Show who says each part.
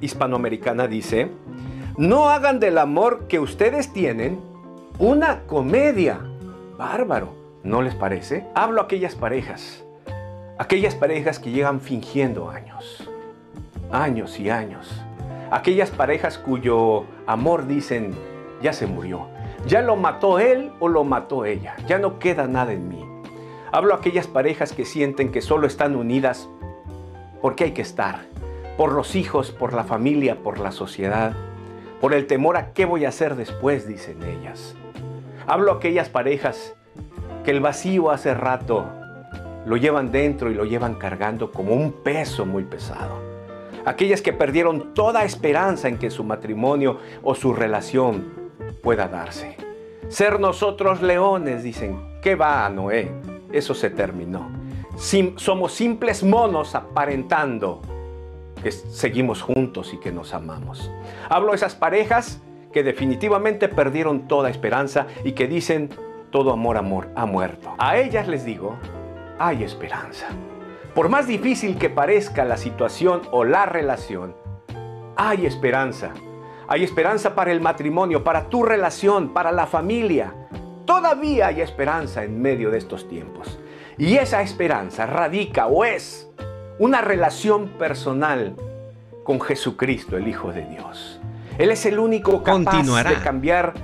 Speaker 1: hispanoamericana dice, no hagan del amor que ustedes tienen una comedia. Bárbaro, ¿no les parece? Hablo a aquellas parejas, aquellas parejas que llegan fingiendo años, años y años. Aquellas parejas cuyo amor dicen, ya se murió, ya lo mató él o lo mató ella, ya no queda nada en mí. Hablo a aquellas parejas que sienten que solo están unidas porque hay que estar, por los hijos, por la familia, por la sociedad, por el temor a qué voy a hacer después, dicen ellas. Hablo a aquellas parejas que el vacío hace rato lo llevan dentro y lo llevan cargando como un peso muy pesado. Aquellas que perdieron toda esperanza en que su matrimonio o su relación pueda darse. Ser nosotros leones, dicen, ¿qué va, Noé? Eso se terminó. somos simples monos aparentando que seguimos juntos y que nos amamos. Hablo de esas parejas que definitivamente perdieron toda esperanza y que dicen, todo amor, amor, ha muerto. A ellas les digo, hay esperanza. Por más difícil que parezca la situación o la relación, hay esperanza. Hay esperanza para el matrimonio, para tu relación, para la familia. Todavía hay esperanza en medio de estos tiempos. Y esa esperanza radica o es una relación personal con Jesucristo, el Hijo de Dios. Él es el único capaz de cambiar